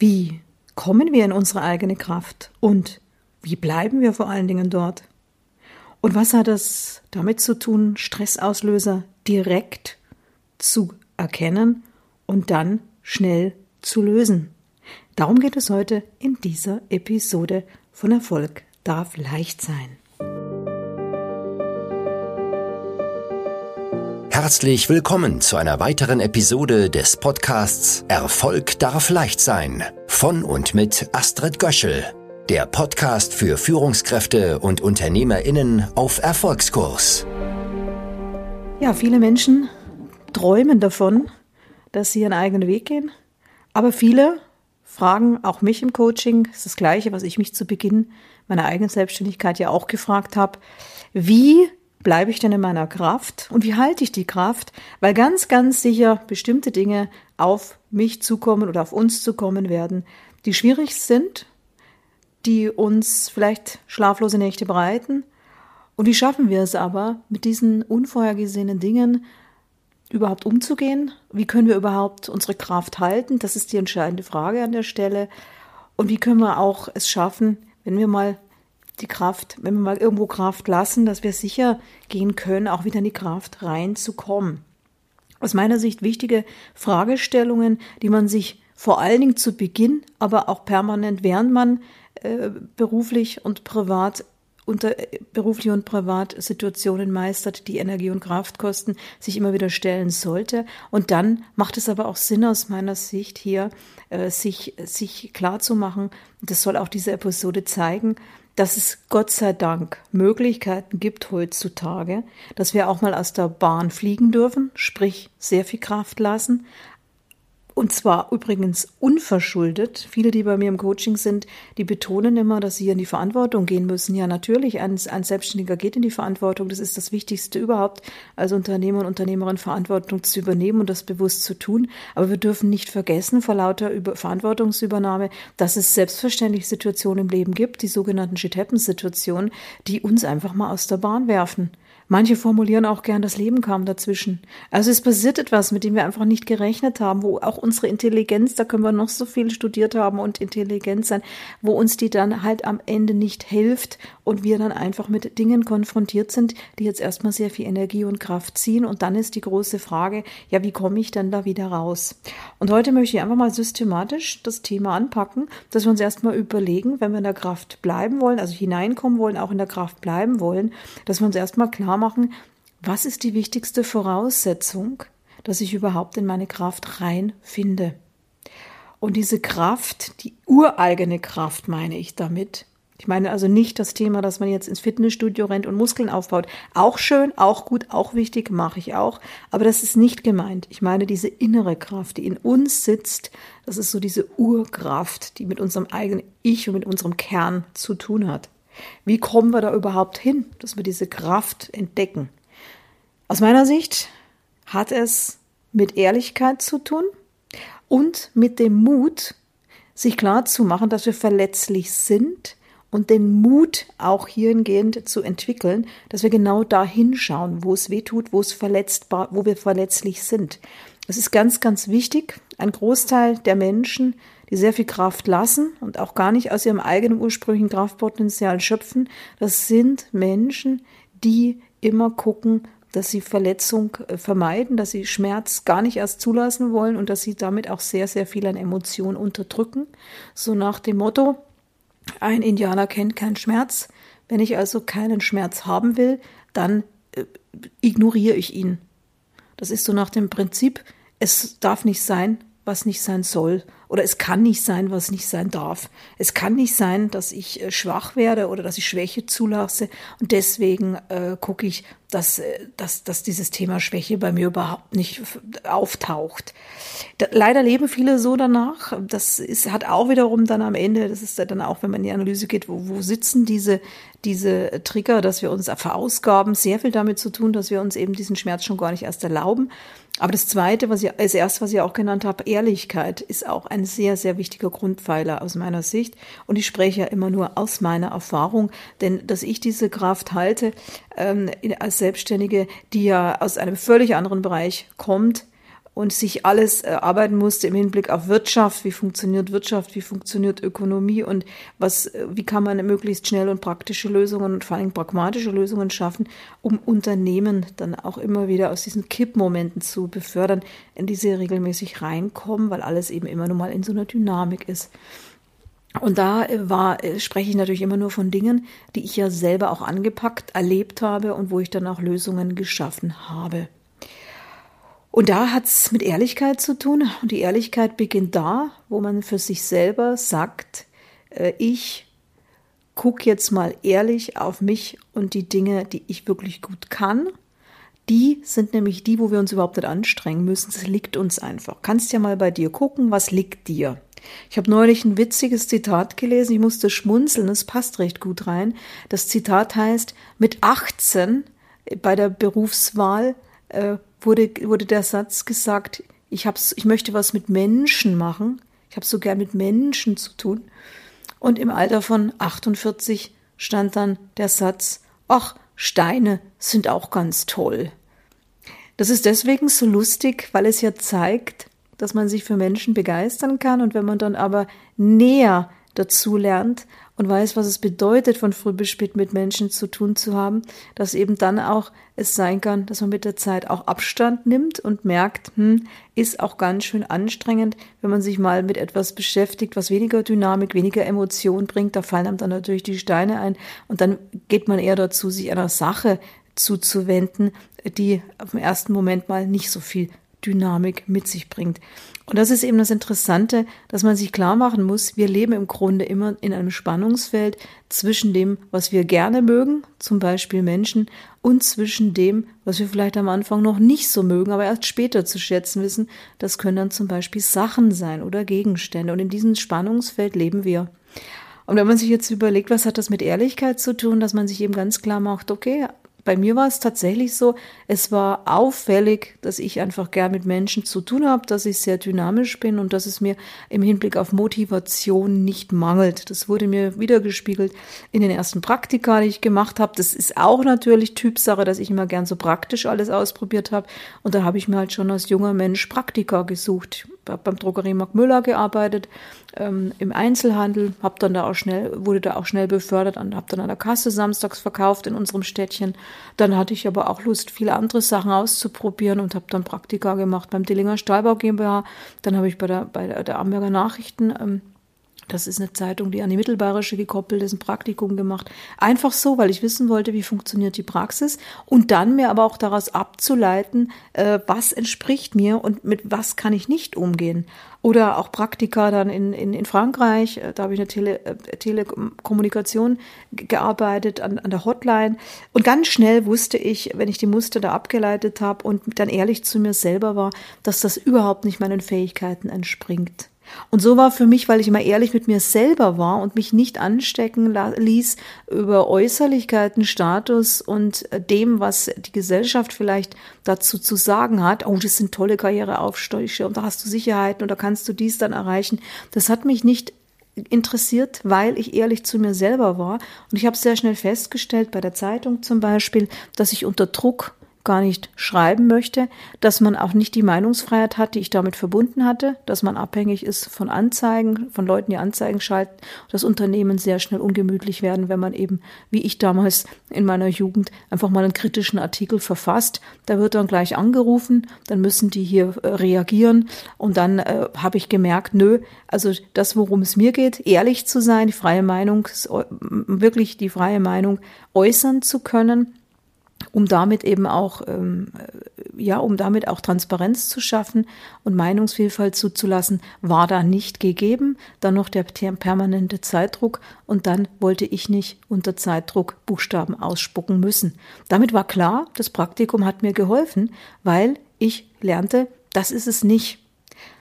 Wie kommen wir in unsere eigene Kraft und wie bleiben wir vor allen Dingen dort? Und was hat es damit zu tun, Stressauslöser direkt zu erkennen und dann schnell zu lösen? Darum geht es heute in dieser Episode von Erfolg darf leicht sein. Herzlich willkommen zu einer weiteren Episode des Podcasts Erfolg darf leicht sein von und mit Astrid Göschel, der Podcast für Führungskräfte und Unternehmerinnen auf Erfolgskurs. Ja, viele Menschen träumen davon, dass sie ihren eigenen Weg gehen, aber viele fragen auch mich im Coaching, das ist das gleiche, was ich mich zu Beginn meiner eigenen Selbstständigkeit ja auch gefragt habe, wie bleibe ich denn in meiner Kraft und wie halte ich die Kraft? Weil ganz, ganz sicher bestimmte Dinge auf mich zukommen oder auf uns zukommen werden, die schwierig sind, die uns vielleicht schlaflose Nächte bereiten. Und wie schaffen wir es aber, mit diesen unvorhergesehenen Dingen überhaupt umzugehen? Wie können wir überhaupt unsere Kraft halten? Das ist die entscheidende Frage an der Stelle. Und wie können wir auch es schaffen, wenn wir mal die Kraft, wenn wir mal irgendwo Kraft lassen, dass wir sicher gehen können, auch wieder in die Kraft reinzukommen. Aus meiner Sicht wichtige Fragestellungen, die man sich vor allen Dingen zu Beginn, aber auch permanent, während man äh, beruflich und privat unter äh, berufliche und Privatsituationen meistert, die Energie und Kraft kosten, sich immer wieder stellen sollte. Und dann macht es aber auch Sinn aus meiner Sicht hier, äh, sich, sich klar zu machen, das soll auch diese Episode zeigen, dass es Gott sei Dank Möglichkeiten gibt heutzutage, dass wir auch mal aus der Bahn fliegen dürfen, sprich sehr viel Kraft lassen, und zwar übrigens unverschuldet. Viele, die bei mir im Coaching sind, die betonen immer, dass sie in die Verantwortung gehen müssen. Ja, natürlich, ein, ein Selbstständiger geht in die Verantwortung. Das ist das Wichtigste überhaupt, als Unternehmer und Unternehmerin Verantwortung zu übernehmen und das bewusst zu tun. Aber wir dürfen nicht vergessen, vor lauter Über Verantwortungsübernahme, dass es selbstverständlich Situationen im Leben gibt, die sogenannten Shit-Happens-Situationen, die uns einfach mal aus der Bahn werfen. Manche formulieren auch gern, das Leben kam dazwischen. Also es passiert etwas, mit dem wir einfach nicht gerechnet haben, wo auch unsere Intelligenz, da können wir noch so viel studiert haben und intelligent sein, wo uns die dann halt am Ende nicht hilft und wir dann einfach mit Dingen konfrontiert sind, die jetzt erstmal sehr viel Energie und Kraft ziehen. Und dann ist die große Frage, ja, wie komme ich denn da wieder raus? Und heute möchte ich einfach mal systematisch das Thema anpacken, dass wir uns erstmal überlegen, wenn wir in der Kraft bleiben wollen, also hineinkommen wollen, auch in der Kraft bleiben wollen, dass wir uns erstmal klar machen, was ist die wichtigste Voraussetzung, dass ich überhaupt in meine Kraft reinfinde. Und diese Kraft, die ureigene Kraft meine ich damit. Ich meine also nicht das Thema, dass man jetzt ins Fitnessstudio rennt und Muskeln aufbaut. Auch schön, auch gut, auch wichtig, mache ich auch. Aber das ist nicht gemeint. Ich meine diese innere Kraft, die in uns sitzt. Das ist so diese Urkraft, die mit unserem eigenen Ich und mit unserem Kern zu tun hat. Wie kommen wir da überhaupt hin, dass wir diese Kraft entdecken? Aus meiner Sicht hat es mit Ehrlichkeit zu tun und mit dem Mut, sich klar zu machen, dass wir verletzlich sind und den Mut auch hiergehend zu entwickeln, dass wir genau da hinschauen, wo es weh tut, wo es verletzbar, wo wir verletzlich sind. Es ist ganz, ganz wichtig. Ein Großteil der Menschen die sehr viel Kraft lassen und auch gar nicht aus ihrem eigenen ursprünglichen Kraftpotenzial schöpfen. Das sind Menschen, die immer gucken, dass sie Verletzung äh, vermeiden, dass sie Schmerz gar nicht erst zulassen wollen und dass sie damit auch sehr, sehr viel an Emotionen unterdrücken. So nach dem Motto, ein Indianer kennt keinen Schmerz. Wenn ich also keinen Schmerz haben will, dann äh, ignoriere ich ihn. Das ist so nach dem Prinzip, es darf nicht sein, was nicht sein soll. Oder es kann nicht sein, was nicht sein darf. Es kann nicht sein, dass ich äh, schwach werde oder dass ich Schwäche zulasse. Und deswegen äh, gucke ich, dass, äh, dass, dass dieses Thema Schwäche bei mir überhaupt nicht auftaucht. Da, leider leben viele so danach. Das ist, hat auch wiederum dann am Ende, das ist dann auch, wenn man in die Analyse geht, wo, wo sitzen diese, diese Trigger, dass wir uns verausgaben, sehr viel damit zu tun, dass wir uns eben diesen Schmerz schon gar nicht erst erlauben. Aber das Zweite, was ich, als erstes, was ich auch genannt habe, Ehrlichkeit, ist auch ein sehr, sehr wichtiger Grundpfeiler aus meiner Sicht. Und ich spreche ja immer nur aus meiner Erfahrung, denn dass ich diese Kraft halte, ähm, als Selbstständige, die ja aus einem völlig anderen Bereich kommt, und sich alles erarbeiten musste im Hinblick auf Wirtschaft, wie funktioniert Wirtschaft, wie funktioniert Ökonomie und was, wie kann man möglichst schnell und praktische Lösungen und vor allem pragmatische Lösungen schaffen, um Unternehmen dann auch immer wieder aus diesen Kippmomenten zu befördern, in die sie regelmäßig reinkommen, weil alles eben immer nur mal in so einer Dynamik ist. Und da war, spreche ich natürlich immer nur von Dingen, die ich ja selber auch angepackt, erlebt habe und wo ich dann auch Lösungen geschaffen habe. Und da hat's mit Ehrlichkeit zu tun. Und die Ehrlichkeit beginnt da, wo man für sich selber sagt, äh, ich gucke jetzt mal ehrlich auf mich und die Dinge, die ich wirklich gut kann. Die sind nämlich die, wo wir uns überhaupt nicht anstrengen müssen. Es liegt uns einfach. Kannst ja mal bei dir gucken, was liegt dir. Ich habe neulich ein witziges Zitat gelesen. Ich musste schmunzeln. Es passt recht gut rein. Das Zitat heißt, mit 18 bei der Berufswahl äh, wurde, wurde der Satz gesagt, ich, hab's, ich möchte was mit Menschen machen. Ich habe so gern mit Menschen zu tun. Und im Alter von 48 stand dann der Satz, ach, Steine sind auch ganz toll. Das ist deswegen so lustig, weil es ja zeigt, dass man sich für Menschen begeistern kann und wenn man dann aber näher dazu lernt und weiß, was es bedeutet, von früh bis spät mit Menschen zu tun zu haben, dass eben dann auch es sein kann, dass man mit der Zeit auch Abstand nimmt und merkt, hm, ist auch ganz schön anstrengend, wenn man sich mal mit etwas beschäftigt, was weniger Dynamik, weniger Emotion bringt. Da fallen einem dann natürlich die Steine ein und dann geht man eher dazu, sich einer Sache zuzuwenden, die den ersten Moment mal nicht so viel Dynamik mit sich bringt. Und das ist eben das Interessante, dass man sich klar machen muss, wir leben im Grunde immer in einem Spannungsfeld zwischen dem, was wir gerne mögen, zum Beispiel Menschen, und zwischen dem, was wir vielleicht am Anfang noch nicht so mögen, aber erst später zu schätzen wissen. Das können dann zum Beispiel Sachen sein oder Gegenstände. Und in diesem Spannungsfeld leben wir. Und wenn man sich jetzt überlegt, was hat das mit Ehrlichkeit zu tun, dass man sich eben ganz klar macht, okay, bei mir war es tatsächlich so, es war auffällig, dass ich einfach gern mit Menschen zu tun habe, dass ich sehr dynamisch bin und dass es mir im Hinblick auf Motivation nicht mangelt. Das wurde mir wiedergespiegelt in den ersten Praktika, die ich gemacht habe. Das ist auch natürlich Typsache, dass ich immer gern so praktisch alles ausprobiert habe. Und da habe ich mir halt schon als junger Mensch Praktika gesucht. Habe beim Drogeriemarkt Müller gearbeitet ähm, im Einzelhandel, hab dann da auch schnell, wurde da auch schnell befördert und habe dann an der Kasse samstags verkauft in unserem Städtchen. Dann hatte ich aber auch Lust, viele andere Sachen auszuprobieren und habe dann Praktika gemacht beim Dillinger Stahlbau GmbH. Dann habe ich bei der, bei der Amberger Nachrichten ähm, das ist eine Zeitung, die an die Mittelbayerische gekoppelt ist, ein Praktikum gemacht. Einfach so, weil ich wissen wollte, wie funktioniert die Praxis und dann mir aber auch daraus abzuleiten, äh, was entspricht mir und mit was kann ich nicht umgehen. Oder auch Praktika dann in, in, in Frankreich, äh, da habe ich eine Tele, äh, Telekommunikation gearbeitet an, an der Hotline. Und ganz schnell wusste ich, wenn ich die Muster da abgeleitet habe und dann ehrlich zu mir selber war, dass das überhaupt nicht meinen Fähigkeiten entspringt. Und so war für mich, weil ich immer ehrlich mit mir selber war und mich nicht anstecken ließ über Äußerlichkeiten, Status und dem, was die Gesellschaft vielleicht dazu zu sagen hat. Oh, das sind tolle Karriereaufstiege und da hast du Sicherheiten und da kannst du dies dann erreichen. Das hat mich nicht interessiert, weil ich ehrlich zu mir selber war. Und ich habe sehr schnell festgestellt, bei der Zeitung zum Beispiel, dass ich unter Druck gar nicht schreiben möchte, dass man auch nicht die Meinungsfreiheit hat, die ich damit verbunden hatte, dass man abhängig ist von Anzeigen, von Leuten, die Anzeigen schalten, dass Unternehmen sehr schnell ungemütlich werden, wenn man eben, wie ich damals in meiner Jugend, einfach mal einen kritischen Artikel verfasst. Da wird dann gleich angerufen, dann müssen die hier äh, reagieren und dann äh, habe ich gemerkt, nö, also das, worum es mir geht, ehrlich zu sein, die freie Meinung, wirklich die freie Meinung äußern zu können um damit eben auch, ähm, ja, um damit auch Transparenz zu schaffen und Meinungsvielfalt zuzulassen, war da nicht gegeben. Dann noch der permanente Zeitdruck und dann wollte ich nicht unter Zeitdruck Buchstaben ausspucken müssen. Damit war klar, das Praktikum hat mir geholfen, weil ich lernte, das ist es nicht.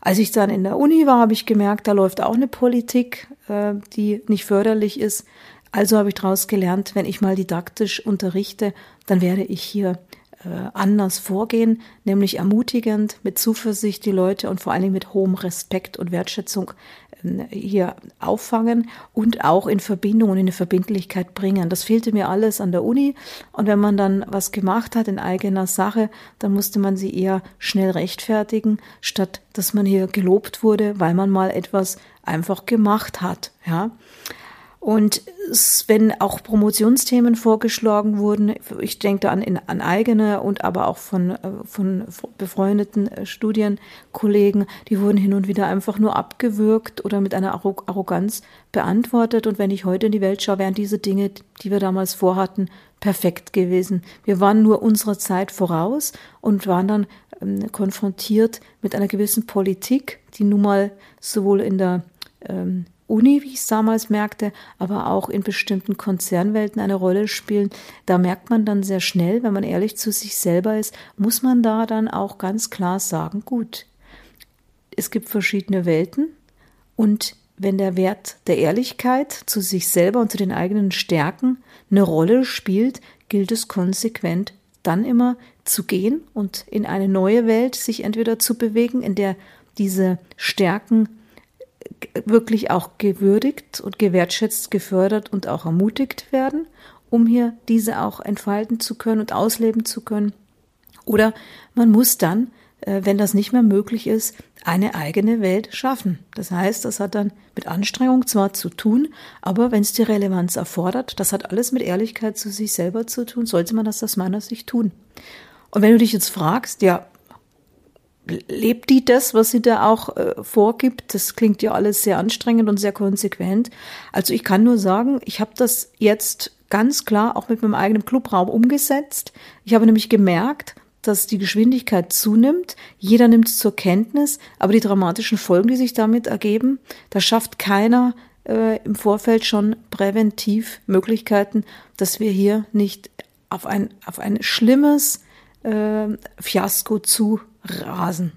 Als ich dann in der Uni war, habe ich gemerkt, da läuft auch eine Politik, äh, die nicht förderlich ist. Also habe ich daraus gelernt, wenn ich mal didaktisch unterrichte, dann werde ich hier äh, anders vorgehen, nämlich ermutigend, mit Zuversicht die Leute und vor allen Dingen mit hohem Respekt und Wertschätzung hier auffangen und auch in Verbindung und in eine Verbindlichkeit bringen. Das fehlte mir alles an der Uni. Und wenn man dann was gemacht hat in eigener Sache, dann musste man sie eher schnell rechtfertigen, statt dass man hier gelobt wurde, weil man mal etwas einfach gemacht hat. Ja. Und wenn auch Promotionsthemen vorgeschlagen wurden, ich denke da an, an eigene und aber auch von, äh, von befreundeten äh, Studienkollegen, die wurden hin und wieder einfach nur abgewürgt oder mit einer Arroganz beantwortet. Und wenn ich heute in die Welt schaue, wären diese Dinge, die wir damals vorhatten, perfekt gewesen. Wir waren nur unserer Zeit voraus und waren dann ähm, konfrontiert mit einer gewissen Politik, die nun mal sowohl in der ähm, Uni, wie ich es damals merkte, aber auch in bestimmten Konzernwelten eine Rolle spielen. Da merkt man dann sehr schnell, wenn man ehrlich zu sich selber ist, muss man da dann auch ganz klar sagen, gut, es gibt verschiedene Welten und wenn der Wert der Ehrlichkeit zu sich selber und zu den eigenen Stärken eine Rolle spielt, gilt es konsequent dann immer zu gehen und in eine neue Welt sich entweder zu bewegen, in der diese Stärken wirklich auch gewürdigt und gewertschätzt, gefördert und auch ermutigt werden, um hier diese auch entfalten zu können und ausleben zu können. Oder man muss dann, äh, wenn das nicht mehr möglich ist, eine eigene Welt schaffen. Das heißt, das hat dann mit Anstrengung zwar zu tun, aber wenn es die Relevanz erfordert, das hat alles mit Ehrlichkeit zu sich selber zu tun, sollte man das aus meiner Sicht tun. Und wenn du dich jetzt fragst, ja, lebt die das, was sie da auch äh, vorgibt? Das klingt ja alles sehr anstrengend und sehr konsequent. Also ich kann nur sagen, ich habe das jetzt ganz klar auch mit meinem eigenen Clubraum umgesetzt. Ich habe nämlich gemerkt, dass die Geschwindigkeit zunimmt. Jeder nimmt es zur Kenntnis, aber die dramatischen Folgen, die sich damit ergeben, da schafft keiner äh, im Vorfeld schon präventiv Möglichkeiten, dass wir hier nicht auf ein, auf ein schlimmes äh, Fiasko zu rasen.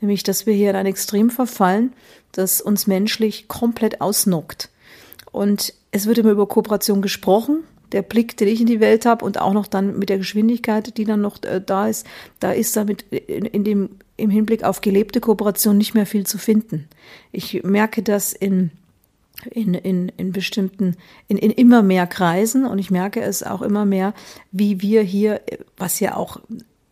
Nämlich, dass wir hier in ein Extrem verfallen, das uns menschlich komplett ausnockt. Und es wird immer über Kooperation gesprochen. Der Blick, den ich in die Welt habe und auch noch dann mit der Geschwindigkeit, die dann noch äh, da ist, da ist damit in, in dem, im Hinblick auf gelebte Kooperation nicht mehr viel zu finden. Ich merke das in in, in, in bestimmten, in, in immer mehr Kreisen und ich merke es auch immer mehr, wie wir hier, was ja auch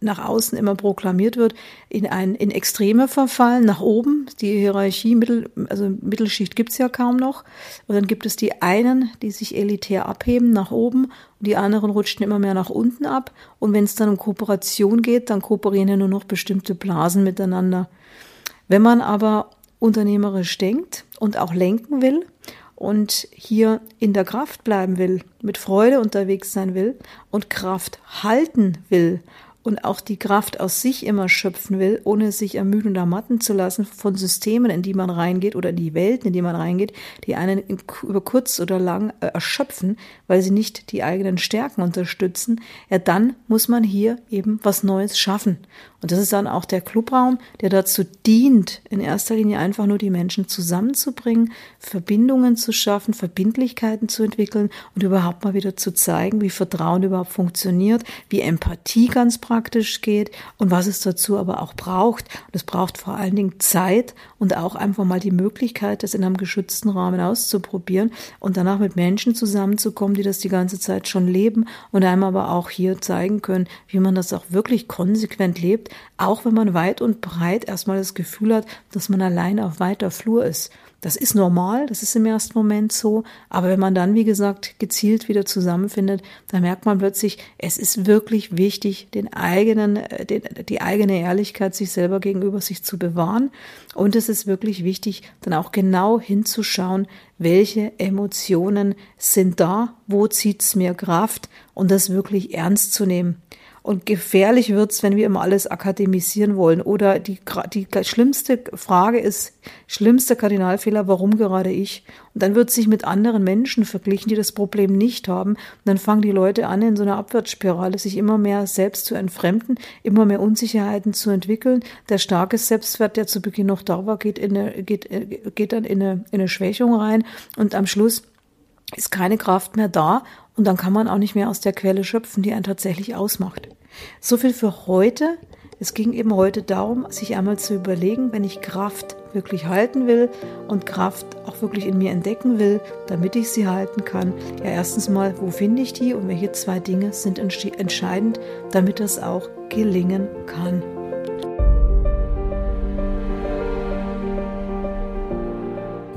nach außen immer proklamiert wird, in ein in Extreme verfallen, nach oben. Die Hierarchie, Mittel, also Mittelschicht gibt's ja kaum noch. Und dann gibt es die einen, die sich elitär abheben nach oben und die anderen rutschen immer mehr nach unten ab. Und wenn es dann um Kooperation geht, dann kooperieren ja nur noch bestimmte Blasen miteinander. Wenn man aber unternehmerisch denkt und auch lenken will und hier in der Kraft bleiben will, mit Freude unterwegs sein will und Kraft halten will und auch die Kraft aus sich immer schöpfen will, ohne sich ermüden und ermatten zu lassen von Systemen, in die man reingeht oder die Welten, in die man reingeht, die einen über kurz oder lang äh, erschöpfen, weil sie nicht die eigenen Stärken unterstützen, ja dann muss man hier eben was Neues schaffen. Und das ist dann auch der Clubraum, der dazu dient, in erster Linie einfach nur die Menschen zusammenzubringen, Verbindungen zu schaffen, Verbindlichkeiten zu entwickeln und überhaupt mal wieder zu zeigen, wie Vertrauen überhaupt funktioniert, wie Empathie ganz praktisch geht und was es dazu aber auch braucht. Und es braucht vor allen Dingen Zeit und auch einfach mal die Möglichkeit, das in einem geschützten Rahmen auszuprobieren und danach mit Menschen zusammenzukommen, die das die ganze Zeit schon leben und einem aber auch hier zeigen können, wie man das auch wirklich konsequent lebt, auch wenn man weit und breit erstmal das Gefühl hat, dass man alleine auf weiter Flur ist. Das ist normal, das ist im ersten Moment so, aber wenn man dann, wie gesagt, gezielt wieder zusammenfindet, dann merkt man plötzlich, es ist wirklich wichtig, den eigenen, äh, den, die eigene Ehrlichkeit sich selber gegenüber sich zu bewahren. Und es ist wirklich wichtig, dann auch genau hinzuschauen, welche Emotionen sind da, wo zieht's mir Kraft und das wirklich ernst zu nehmen. Und gefährlich wird's, wenn wir immer alles akademisieren wollen. Oder die, die schlimmste Frage ist, schlimmster Kardinalfehler, warum gerade ich? Und dann wird sich mit anderen Menschen verglichen, die das Problem nicht haben. Und dann fangen die Leute an, in so einer Abwärtsspirale sich immer mehr selbst zu entfremden, immer mehr Unsicherheiten zu entwickeln. Der starke Selbstwert, der zu Beginn noch da war, geht, in eine, geht, geht dann in eine, in eine Schwächung rein. Und am Schluss ist keine Kraft mehr da und dann kann man auch nicht mehr aus der Quelle schöpfen, die einen tatsächlich ausmacht. So viel für heute. Es ging eben heute darum, sich einmal zu überlegen, wenn ich Kraft wirklich halten will und Kraft auch wirklich in mir entdecken will, damit ich sie halten kann. Ja, erstens mal, wo finde ich die und welche zwei Dinge sind entscheidend, damit das auch gelingen kann.